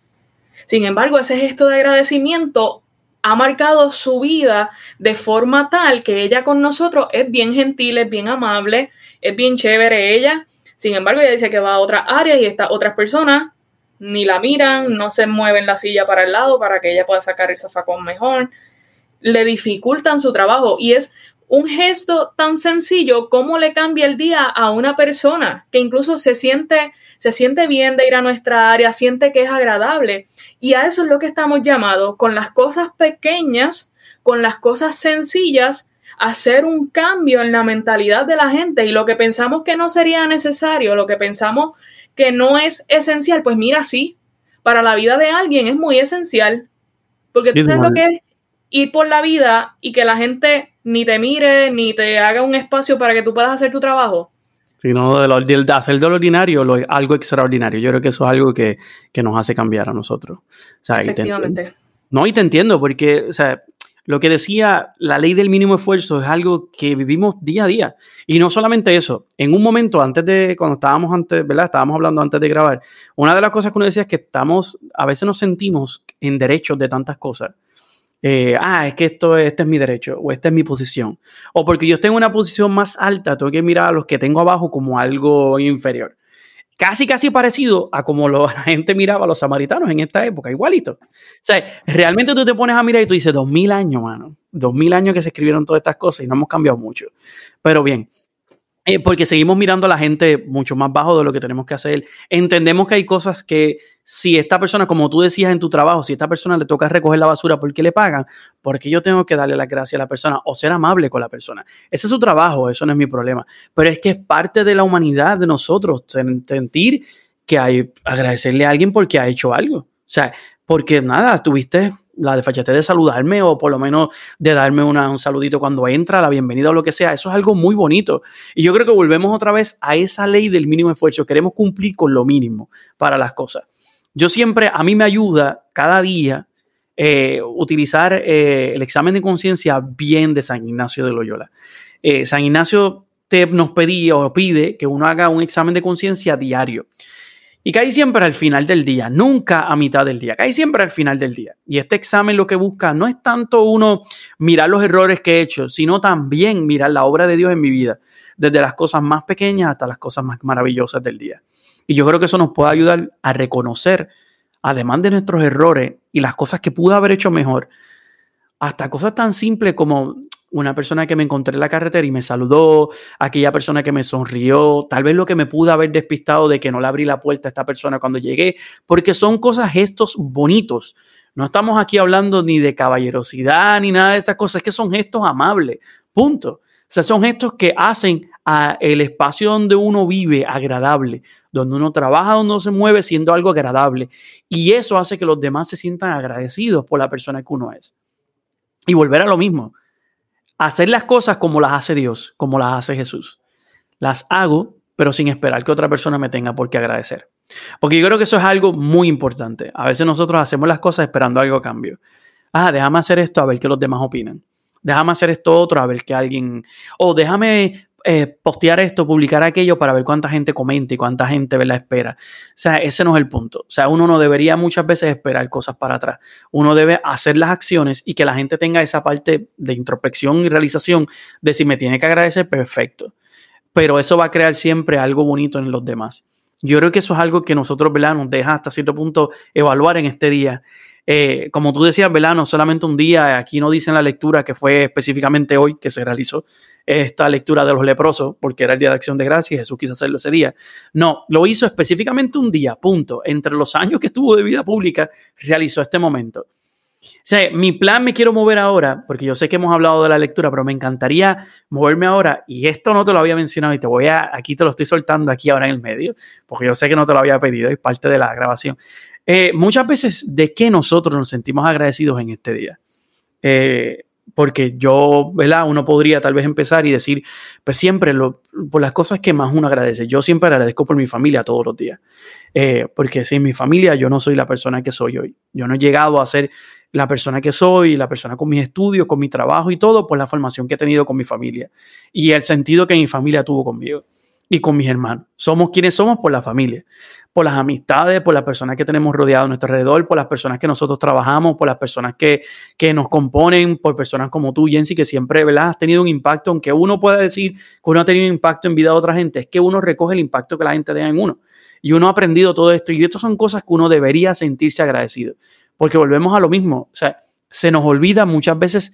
Sin embargo, ese gesto de agradecimiento ha marcado su vida de forma tal que ella con nosotros es bien gentil, es bien amable, es bien chévere ella. Sin embargo, ella dice que va a otra área y estas otras personas ni la miran, no se mueven la silla para el lado para que ella pueda sacar el zafacón mejor. Le dificultan su trabajo y es un gesto tan sencillo como le cambia el día a una persona que incluso se siente, se siente bien de ir a nuestra área, siente que es agradable. Y a eso es lo que estamos llamados, con las cosas pequeñas, con las cosas sencillas, hacer un cambio en la mentalidad de la gente y lo que pensamos que no sería necesario, lo que pensamos que no es esencial, pues mira, sí, para la vida de alguien es muy esencial. Porque tú sabes lo que es ir por la vida y que la gente ni te mire, ni te haga un espacio para que tú puedas hacer tu trabajo. Sino de, de hacer de lo ordinario lo, algo extraordinario. Yo creo que eso es algo que, que nos hace cambiar a nosotros. Efectivamente. no, y te entiendo, porque, o sea, lo que decía la ley del mínimo esfuerzo es algo que vivimos día a día. Y no solamente eso, en un momento antes de, cuando estábamos antes, ¿verdad? Estábamos hablando antes de grabar, una de las cosas que uno decía es que estamos, a veces nos sentimos en derechos de tantas cosas. Eh, ah, es que esto, este es mi derecho o esta es mi posición. O porque yo tengo una posición más alta, tengo que mirar a los que tengo abajo como algo inferior. Casi, casi parecido a como *laughs* la gente miraba a los samaritanos en esta época, igualito. O sea, realmente tú te pones a mirar y tú dices, dos mil años, mano. Dos mil años que se escribieron todas estas cosas y no hemos cambiado mucho. Pero bien, eh, porque seguimos mirando a la gente mucho más bajo de lo que tenemos que hacer. Entendemos que hay cosas que si esta persona, como tú decías en tu trabajo, si esta persona le toca recoger la basura, ¿por qué le pagan? Porque yo tengo que darle la gracia a la persona o ser amable con la persona. Ese es su trabajo, eso no es mi problema. Pero es que es parte de la humanidad de nosotros sentir que hay agradecerle a alguien porque ha hecho algo. O sea, porque nada, tuviste la desfachatez de saludarme o por lo menos de darme un saludito cuando entra, la bienvenida o lo que sea. Eso es algo muy bonito. Y yo creo que volvemos otra vez a esa ley del mínimo esfuerzo. Queremos cumplir con lo mínimo para las cosas. Yo siempre, a mí me ayuda cada día eh, utilizar eh, el examen de conciencia bien de San Ignacio de Loyola. Eh, San Ignacio te, nos pedía o pide que uno haga un examen de conciencia diario. Y cae siempre al final del día, nunca a mitad del día, cae siempre al final del día. Y este examen lo que busca no es tanto uno mirar los errores que he hecho, sino también mirar la obra de Dios en mi vida, desde las cosas más pequeñas hasta las cosas más maravillosas del día. Y yo creo que eso nos puede ayudar a reconocer, además de nuestros errores y las cosas que pude haber hecho mejor, hasta cosas tan simples como una persona que me encontré en la carretera y me saludó, aquella persona que me sonrió, tal vez lo que me pudo haber despistado de que no le abrí la puerta a esta persona cuando llegué, porque son cosas, gestos bonitos. No estamos aquí hablando ni de caballerosidad ni nada de estas cosas, es que son gestos amables, punto. O sea, son gestos que hacen a el espacio donde uno vive agradable, donde uno trabaja, donde uno se mueve siendo algo agradable. Y eso hace que los demás se sientan agradecidos por la persona que uno es. Y volver a lo mismo hacer las cosas como las hace Dios, como las hace Jesús. Las hago, pero sin esperar que otra persona me tenga por qué agradecer. Porque yo creo que eso es algo muy importante. A veces nosotros hacemos las cosas esperando algo a cambio. Ah, déjame hacer esto a ver qué los demás opinan. Déjame hacer esto otro a ver que alguien... O déjame eh, postear esto, publicar aquello para ver cuánta gente comenta y cuánta gente la espera. O sea, ese no es el punto. O sea, uno no debería muchas veces esperar cosas para atrás. Uno debe hacer las acciones y que la gente tenga esa parte de introspección y realización de si me tiene que agradecer, perfecto. Pero eso va a crear siempre algo bonito en los demás. Yo creo que eso es algo que nosotros, ¿verdad? Nos deja hasta cierto punto evaluar en este día eh, como tú decías, ¿verdad? No solamente un día, aquí no dicen la lectura que fue específicamente hoy que se realizó esta lectura de los leprosos, porque era el día de acción de gracia y Jesús quiso hacerlo ese día. No, lo hizo específicamente un día, punto. Entre los años que estuvo de vida pública, realizó este momento. O sea, mi plan me quiero mover ahora, porque yo sé que hemos hablado de la lectura, pero me encantaría moverme ahora, y esto no te lo había mencionado y te voy a, aquí te lo estoy soltando aquí ahora en el medio, porque yo sé que no te lo había pedido, es parte de la grabación. Eh, muchas veces, ¿de qué nosotros nos sentimos agradecidos en este día? Eh, porque yo, ¿verdad? Uno podría tal vez empezar y decir, pues siempre por las cosas que más uno agradece. Yo siempre agradezco por mi familia todos los días. Eh, porque sin mi familia yo no soy la persona que soy hoy. Yo no he llegado a ser la persona que soy, la persona con mis estudios, con mi trabajo y todo por la formación que he tenido con mi familia y el sentido que mi familia tuvo conmigo y con mis hermanos. Somos quienes somos por la familia, por las amistades, por las personas que tenemos rodeados a nuestro alrededor, por las personas que nosotros trabajamos, por las personas que, que nos componen, por personas como tú, Jensi, que siempre ¿verdad? has tenido un impacto, aunque uno pueda decir que uno ha tenido un impacto en vida de otra gente, es que uno recoge el impacto que la gente deja en uno. Y uno ha aprendido todo esto y estas son cosas que uno debería sentirse agradecido, porque volvemos a lo mismo, o sea, se nos olvida muchas veces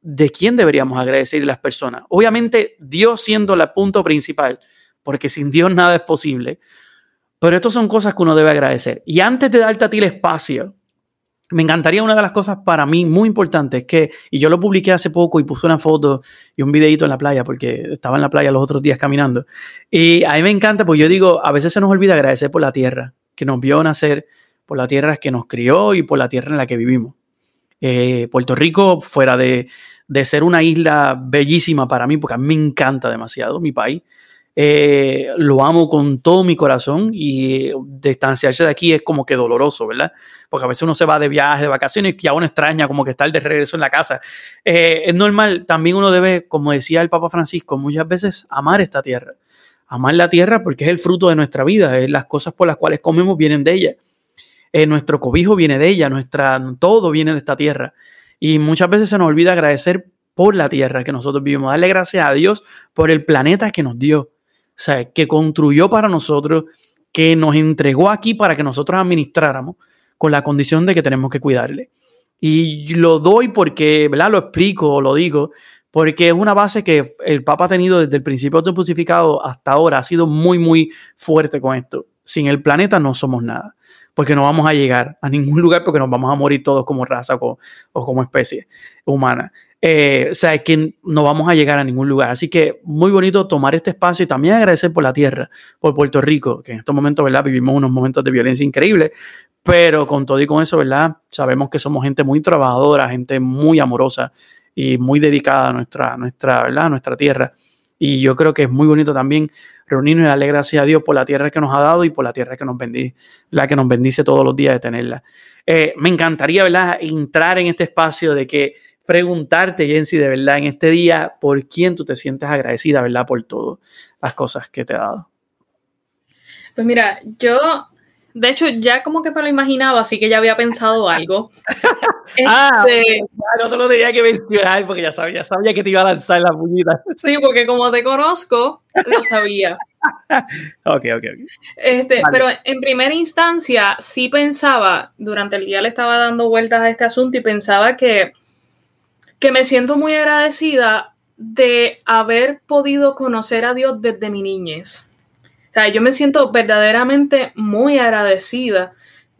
de quién deberíamos agradecer las personas. Obviamente, Dios siendo el punto principal, porque sin Dios nada es posible. Pero estas son cosas que uno debe agradecer. Y antes de darte a el espacio, me encantaría una de las cosas para mí muy importantes que, y yo lo publiqué hace poco y puse una foto y un videito en la playa, porque estaba en la playa los otros días caminando. Y a mí me encanta, pues yo digo, a veces se nos olvida agradecer por la tierra que nos vio nacer, por la tierra que nos crió y por la tierra en la que vivimos. Eh, Puerto Rico, fuera de, de ser una isla bellísima para mí, porque a mí me encanta demasiado mi país. Eh, lo amo con todo mi corazón y distanciarse de aquí es como que doloroso, ¿verdad? Porque a veces uno se va de viaje, de vacaciones y aún extraña como que estar de regreso en la casa. Eh, es normal, también uno debe, como decía el Papa Francisco, muchas veces amar esta tierra. Amar la tierra porque es el fruto de nuestra vida, las cosas por las cuales comemos vienen de ella. Eh, nuestro cobijo viene de ella, nuestra, todo viene de esta tierra. Y muchas veces se nos olvida agradecer por la tierra que nosotros vivimos, darle gracias a Dios por el planeta que nos dio, sea, que construyó para nosotros, que nos entregó aquí para que nosotros administráramos con la condición de que tenemos que cuidarle. Y lo doy porque, ¿verdad? Lo explico o lo digo, porque es una base que el Papa ha tenido desde el principio de hasta ahora, ha sido muy, muy fuerte con esto. Sin el planeta no somos nada porque no vamos a llegar a ningún *laughs* lugar porque nos vamos a morir todos como raza o, como especie humana. Eh, o sea, es que no vamos a llegar a ningún lugar. Así que muy bonito tomar este espacio y también agradecer por la tierra, por Puerto Rico, que en estos momentos, ¿verdad? Vivimos unos momentos de violencia increíbles, pero con todo y con eso, ¿verdad? Sabemos que somos gente muy trabajadora, gente muy amorosa y muy dedicada a nuestra, nuestra, ¿verdad? A nuestra tierra. Y yo creo que es muy bonito también reunirnos y darle gracias a Dios por la tierra que nos ha dado y por la tierra que nos bendice, la que nos bendice todos los días de tenerla. Eh, me encantaría, ¿verdad?, entrar en este espacio de que preguntarte, Jensi, de verdad, en este día, por quién tú te sientes agradecida, ¿verdad?, por todas las cosas que te ha dado. Pues mira, yo de hecho, ya como que me lo imaginaba, así que ya había pensado algo. *laughs* ah, este, no te lo tenía que mencionar porque ya sabía, sabía que te iba a lanzar la puñita. sí, porque como te conozco, lo sabía. *laughs* ok, ok, ok. Este, Pero en primera instancia, sí pensaba, durante el día le estaba dando vueltas a este asunto y pensaba que, que me siento muy agradecida de haber podido conocer a Dios desde mi niñez. O sea, yo me siento verdaderamente muy agradecida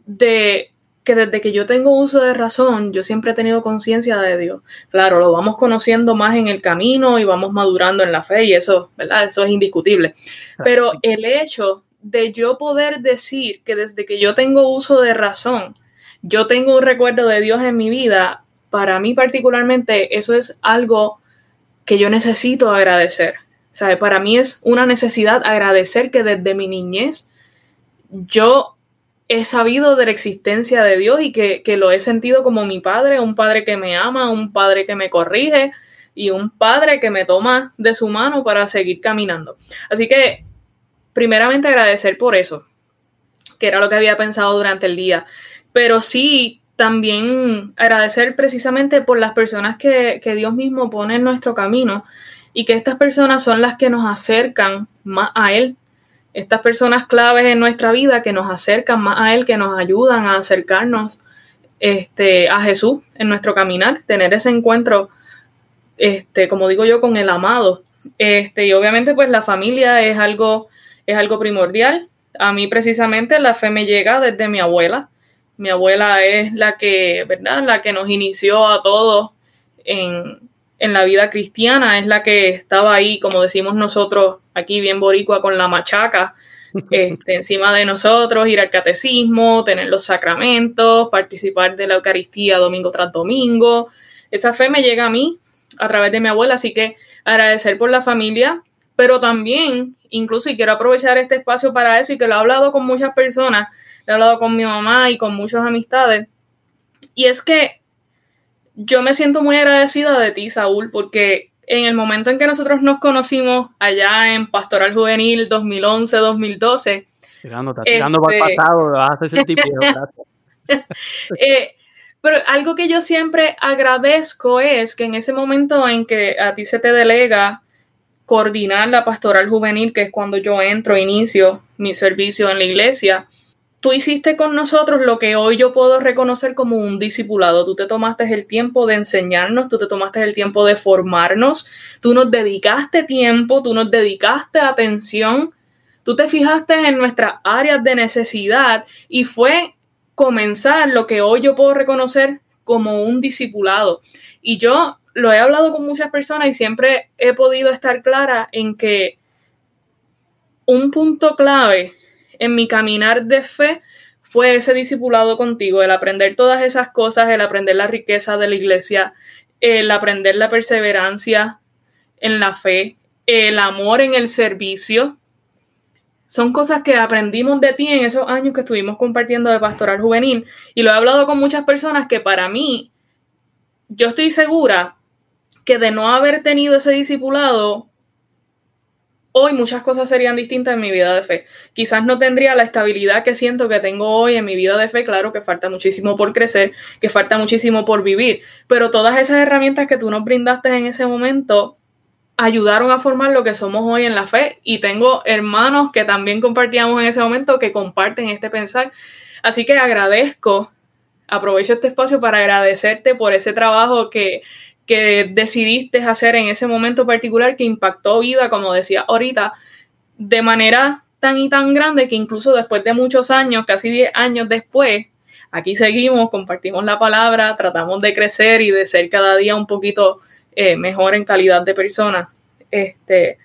de que desde que yo tengo uso de razón, yo siempre he tenido conciencia de Dios. Claro, lo vamos conociendo más en el camino y vamos madurando en la fe y eso, ¿verdad? Eso es indiscutible. Pero el hecho de yo poder decir que desde que yo tengo uso de razón, yo tengo un recuerdo de Dios en mi vida, para mí particularmente, eso es algo que yo necesito agradecer. Para mí es una necesidad agradecer que desde mi niñez yo he sabido de la existencia de Dios y que, lo he sentido como mi padre, un padre que me ama, un padre que me corrige y un padre que me toma de su mano para seguir caminando. Así que, primeramente agradecer por eso, que era lo que había pensado durante el día, pero sí también agradecer precisamente por las personas que, que Dios mismo pone en nuestro camino y que estas personas son las que nos acercan más a Él. Estas personas claves en nuestra vida que nos acercan más a Él, que nos ayudan a acercarnos este, a Jesús en nuestro caminar, tener ese encuentro, este, como digo yo, con el amado. Este, y obviamente, pues la familia es algo, es algo primordial. A mí, precisamente, la fe me llega desde mi abuela. Mi abuela es la que, ¿verdad? La que nos inició a todos en, en la vida cristiana, es la que estaba ahí, como decimos nosotros aquí bien boricua con la machaca, *laughs* este, encima de nosotros, ir al catecismo, tener los sacramentos, participar de la Eucaristía domingo tras domingo. Esa fe me llega a mí a través de mi abuela, así que agradecer por la familia, pero también, incluso, y quiero aprovechar este espacio para eso, y que lo he hablado con muchas personas, he hablado con mi mamá y con muchas amistades, y es que yo me siento muy agradecida de ti, Saúl, porque en el momento en que nosotros nos conocimos allá en Pastoral Juvenil 2011-2012. Tirando, tirando para el este, pasado, ese tipo *laughs* eh, pero algo que yo siempre agradezco es que en ese momento en que a ti se te delega coordinar la pastoral juvenil, que es cuando yo entro, inicio mi servicio en la iglesia, tú hiciste con nosotros lo que hoy yo puedo reconocer como un discipulado. Tú te tomaste el tiempo de enseñarnos, tú te tomaste el tiempo de formarnos, tú nos dedicaste tiempo, tú nos dedicaste atención, tú te fijaste en nuestras áreas de necesidad y fue comenzar lo que hoy yo puedo reconocer como un discipulado. Y yo lo he hablado con muchas personas y siempre he podido estar clara en que un punto clave en mi caminar de fe fue ese discipulado contigo, el aprender todas esas cosas, el aprender la riqueza de la iglesia, el aprender la perseverancia en la fe, el amor en el servicio. Son cosas que aprendimos de ti en esos años que estuvimos compartiendo de pastoral juvenil y lo he hablado con muchas personas que para mí, yo estoy segura que de no haber tenido ese discipulado, hoy muchas cosas serían distintas en mi vida de fe. Quizás no tendría la estabilidad que siento que tengo hoy en mi vida de fe, claro que falta muchísimo por crecer, que falta muchísimo por vivir, pero todas esas herramientas que tú nos brindaste en ese momento ayudaron a formar lo que somos hoy en la fe y tengo hermanos que también compartíamos en ese momento que comparten este pensar. Así que agradezco, aprovecho este espacio para agradecerte por ese trabajo que, que decidiste hacer en ese momento particular que impactó vida, como decía ahorita, de manera tan y tan grande que incluso después de muchos años, casi 10 años después, aquí seguimos, compartimos la palabra, tratamos de crecer y de ser cada día un poquito eh, mejor en calidad de persona. Este,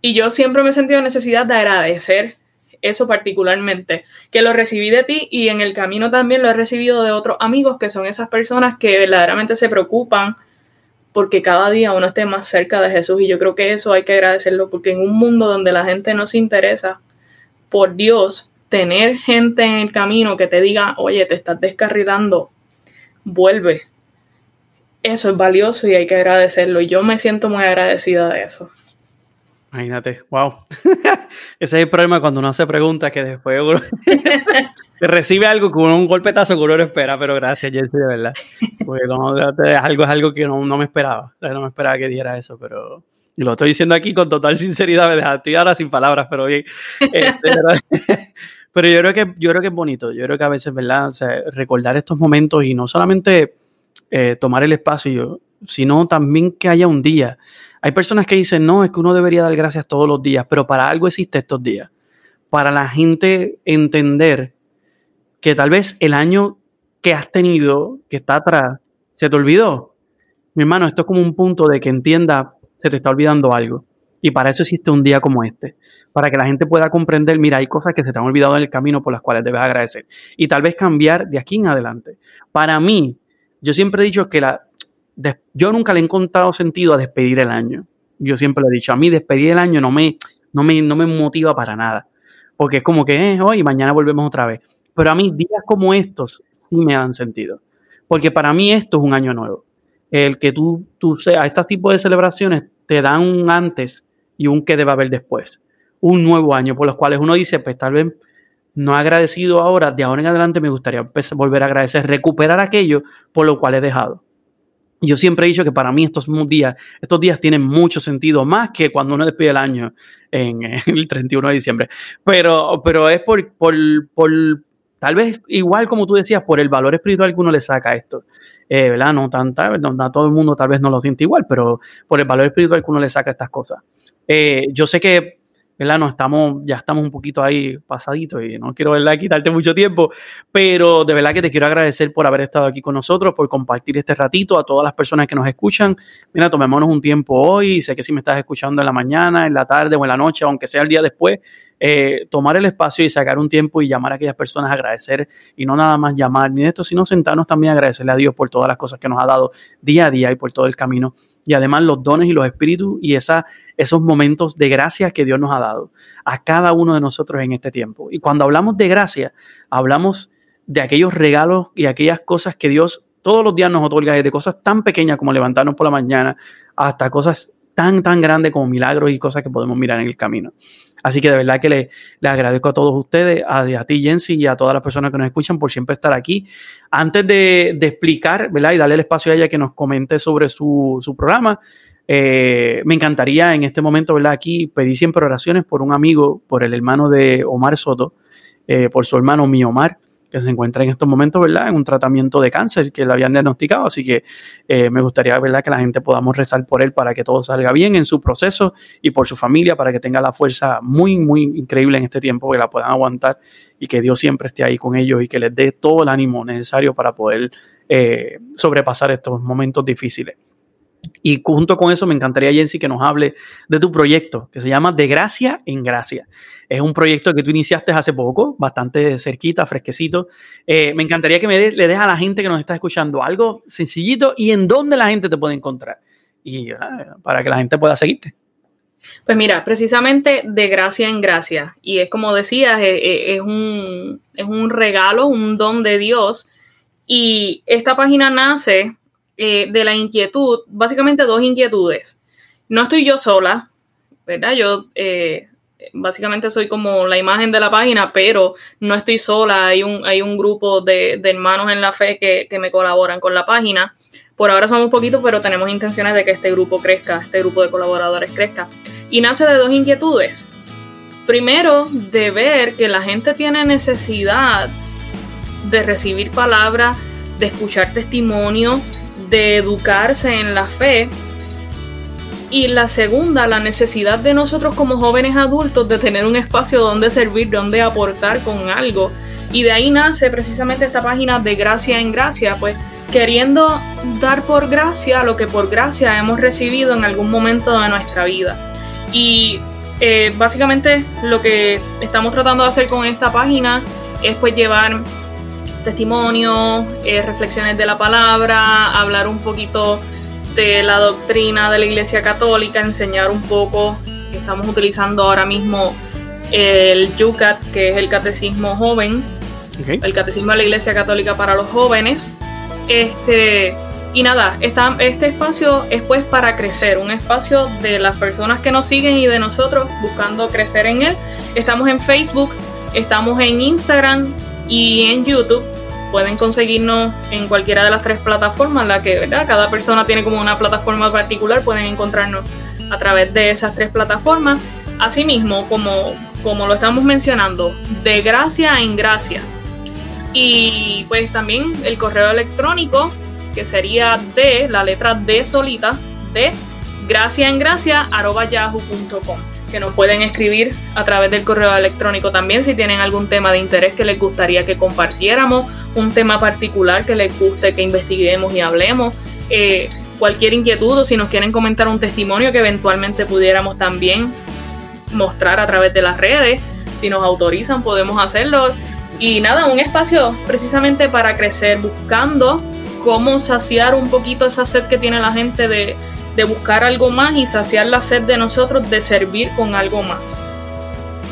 y yo siempre me he sentido necesidad de agradecer eso particularmente, que lo recibí de ti y en el camino también lo he recibido de otros amigos que son esas personas que verdaderamente se preocupan porque cada día uno esté más cerca de Jesús y yo creo que eso hay que agradecerlo porque en un mundo donde la gente no se interesa por Dios, tener gente en el camino que te diga, oye, te estás descarrilando, vuelve, eso es valioso y hay que agradecerlo. Y yo me siento muy agradecida de eso. Imagínate, wow. *laughs* Ese es el problema cuando uno hace preguntas que después uno *laughs* recibe algo con un golpetazo que uno no espera, pero gracias, Jesse, de verdad. Porque algo es algo que no, me esperaba. No me esperaba que diera eso, pero y lo estoy diciendo aquí con total sinceridad, me estoy ahora sin palabras, pero bien. Este, *laughs* pero yo creo que yo creo que es bonito. Yo creo que a veces, ¿verdad? O sea, recordar estos momentos y no solamente eh, tomar el espacio, sino también que haya un día. Hay personas que dicen, no, es que uno debería dar gracias todos los días, pero para algo existe estos días. Para la gente entender que tal vez el año que has tenido, que está atrás, se te olvidó. Mi hermano, esto es como un punto de que entienda, se te está olvidando algo. Y para eso existe un día como este, para que la gente pueda comprender, mira, hay cosas que se te han olvidado en el camino por las cuales debes agradecer. Y tal vez cambiar de aquí en adelante. Para mí, yo siempre he dicho que la, yo nunca le he encontrado sentido a despedir el año. Yo siempre lo he dicho, a mí despedir el año no me, no me, no me motiva para nada. Porque es como que, eh, hoy, mañana volvemos otra vez. Pero a mí días como estos sí me dan sentido. Porque para mí esto es un año nuevo. El que tú, tú seas, estos tipos de celebraciones te dan un antes y un que debe haber después. Un nuevo año, por los cuales uno dice, pues tal vez no agradecido ahora, de ahora en adelante me gustaría volver a agradecer, recuperar aquello por lo cual he dejado. Yo siempre he dicho que para mí estos días, estos días tienen mucho sentido, más que cuando uno despide el año en, *laughs* el 31 de diciembre. Pero, pero es por, por, por, tal vez igual como tú decías, por el valor espiritual que uno le saca esto. Eh, ¿Verdad? No tanta, no, todo el mundo tal vez no lo siente igual, pero por el valor espiritual que uno le saca a estas cosas. Eh, yo sé que ¿verdad? No estamos, ya estamos un poquito ahí pasaditos y no quiero, ¿verdad? Quitarte mucho tiempo, pero de verdad que te quiero agradecer por haber estado aquí con nosotros, por compartir este ratito a todas las personas que nos escuchan. Mira, tomémonos un tiempo hoy, sé que si me estás escuchando en la mañana, en la tarde o en la noche, aunque sea el día después, eh, tomar el espacio y sacar un tiempo y llamar a aquellas personas a agradecer y no nada más llamar ni esto, sino sentarnos también a agradecerle a Dios por todas las cosas que nos ha dado día a día y por todo el camino y además los dones y los espíritus y esa, esos momentos de gracia que Dios nos ha dado a cada uno de nosotros en este tiempo. Y cuando hablamos de gracia, hablamos de aquellos regalos y aquellas cosas que Dios todos los días nos otorga, desde cosas tan pequeñas como levantarnos por la mañana hasta cosas tan, tan grandes como milagros y cosas que podemos mirar en el camino. Así que de verdad que le, agradezco a todos ustedes, a, ti, Jensi, y a todas las personas que nos escuchan por siempre estar aquí. Antes de, explicar, ¿verdad? Y darle el espacio a ella que nos comente sobre su, programa, eh, me encantaría en este momento, ¿verdad? Aquí pedir siempre oraciones por un amigo, por el hermano de Omar Soto, eh, por su hermano mi Omar que se encuentra en estos momentos, ¿verdad? En un tratamiento de cáncer que le habían diagnosticado. Así que eh, me gustaría, ¿verdad? Que la gente podamos rezar por él para que todo salga bien en su proceso y por su familia, para que tenga la fuerza muy, muy increíble en este tiempo, que la puedan aguantar y que Dios siempre esté ahí con ellos y que les dé todo el ánimo necesario para poder eh, sobrepasar estos momentos difíciles. Y junto con eso me encantaría, Jensi, que nos hable de tu proyecto, que se llama De Gracia en Gracia. Es un proyecto que tú iniciaste hace poco, bastante cerquita, fresquecito. Eh, me encantaría que me le des a la gente que nos está escuchando algo sencillito y en dónde la gente te puede encontrar. Y ah, para que la gente pueda seguirte. Pues mira, precisamente de gracia en gracia. Y es como decías, eh, eh, es, un, es un regalo, un don de Dios. Y esta página nace eh, de la inquietud, básicamente dos inquietudes. No estoy yo sola, ¿verdad? Yo eh, básicamente soy como la imagen de la página, pero no estoy sola. Hay un, hay un grupo de, hermanos en la fe que, que, me colaboran con la página. Por ahora somos poquitos, pero tenemos intenciones de que este grupo crezca, este grupo de colaboradores crezca. Y nace de dos inquietudes. Primero, de ver que la gente tiene necesidad de recibir palabra, de escuchar testimonio, de educarse en la fe. Y la segunda, la necesidad de nosotros como jóvenes adultos de tener un espacio donde servir, donde aportar con algo. Y de ahí nace precisamente esta página de gracia en gracia, pues queriendo dar por gracia lo que por gracia hemos recibido en algún momento de nuestra vida. Y eh, básicamente lo que estamos tratando de hacer con esta página es pues llevar testimonio, eh, reflexiones de la palabra, hablar un poquito de la doctrina de la Iglesia Católica, enseñar un poco, estamos utilizando ahora mismo el YUCAT, que es el Catecismo Joven, el Catecismo de la Iglesia Católica para los jóvenes. Este, y nada, este espacio es pues para crecer, un espacio de las personas que nos siguen y de nosotros buscando crecer en él. Estamos en Facebook, estamos en Instagram y en YouTube pueden conseguirnos en cualquiera de las tres plataformas, la que cada persona tiene como una plataforma particular, pueden encontrarnos a través de esas tres plataformas. Asimismo, como, como lo estamos mencionando, de gracia en gracia. Y pues también el correo electrónico, que sería de la letra D solita, de gracia en gracia, arroba que nos pueden escribir a través del correo electrónico también si tienen algún tema de interés que les gustaría que compartiéramos, un tema particular que les guste que investiguemos y hablemos, eh, cualquier inquietud o si nos quieren comentar un testimonio que eventualmente pudiéramos también mostrar a través de las redes, si nos autorizan podemos hacerlo. Y nada, un espacio precisamente para crecer, buscando cómo saciar un poquito esa sed que tiene la gente de, de buscar algo más y saciar la sed de nosotros de servir con algo más.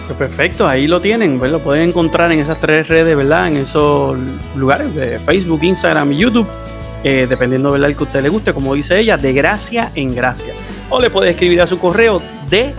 Pues perfecto, ahí lo tienen, pues lo pueden encontrar en esas tres redes, ¿verdad? En esos lugares de Facebook, Instagram y YouTube, eh, dependiendo del que a usted le guste, como dice ella, de gracia en gracia. O le puede escribir a su correo de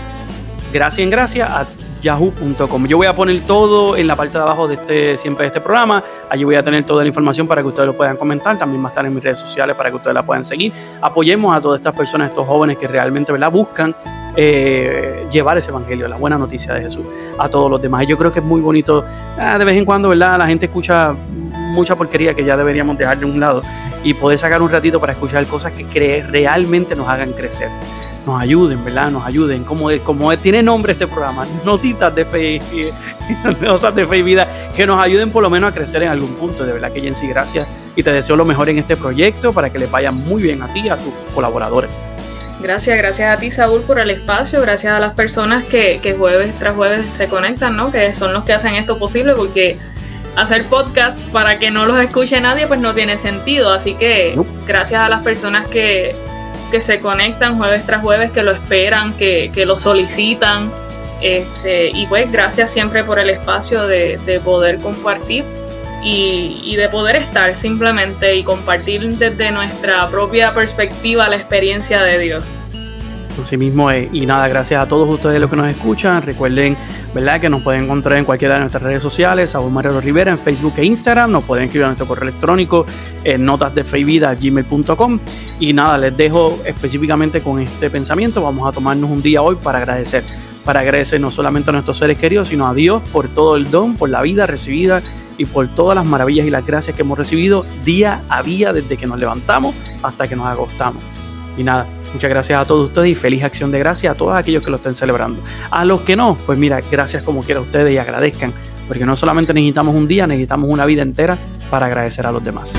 gracia en gracia a yahoo.com. Yo voy a poner todo en la parte de abajo de este siempre de este programa. Allí voy a tener toda la información para que ustedes lo puedan comentar. También va a estar en mis redes sociales para que ustedes la puedan seguir. Apoyemos a todas estas personas, estos jóvenes que realmente ¿verdad? buscan eh, llevar ese evangelio, la buena noticia de Jesús a todos los demás. Y yo creo que es muy bonito. Ah, de vez en cuando, ¿verdad? La gente escucha mucha porquería que ya deberíamos dejar de un lado y poder sacar un ratito para escuchar cosas que realmente nos hagan crecer nos ayuden, ¿verdad? Nos ayuden. Como, como tiene nombre este programa, notitas de fe, *laughs* notas de fe y vida, que nos ayuden por lo menos a crecer en algún punto. De verdad que Jensi, gracias y te deseo lo mejor en este proyecto para que le vaya muy bien a ti y a tus colaboradores. Gracias, gracias a ti Saúl por el espacio, gracias a las personas que, que jueves tras jueves se conectan, ¿no? Que son los que hacen esto posible porque hacer podcast para que no los escuche nadie pues no tiene sentido. Así que gracias a las personas que, que se conectan jueves tras jueves, que lo esperan, que, lo solicitan. Este, y pues gracias siempre por el espacio de, poder compartir y, de poder estar simplemente y compartir desde nuestra propia perspectiva la experiencia de Dios. Así mismo Y nada, gracias a todos ustedes los que nos escuchan. Recuerden, ¿verdad? Que nos pueden encontrar en cualquiera de nuestras redes sociales, Saúl Mariano Rivera en Facebook e Instagram. Nos pueden escribir a nuestro correo electrónico en gmail.com Y nada, les dejo específicamente con este pensamiento. Vamos a tomarnos un día hoy para agradecer. Para agradecer no solamente a nuestros seres queridos, sino a Dios por todo el don, por la vida recibida y por todas las maravillas y las gracias que hemos recibido día a día desde que nos levantamos hasta que nos acostamos. Y nada, muchas gracias a todos ustedes y feliz acción de gracias a todos aquellos que lo estén celebrando. A los que no, pues mira, gracias como quiera ustedes y agradezcan, porque no solamente necesitamos un día, necesitamos una vida entera para agradecer a los demás.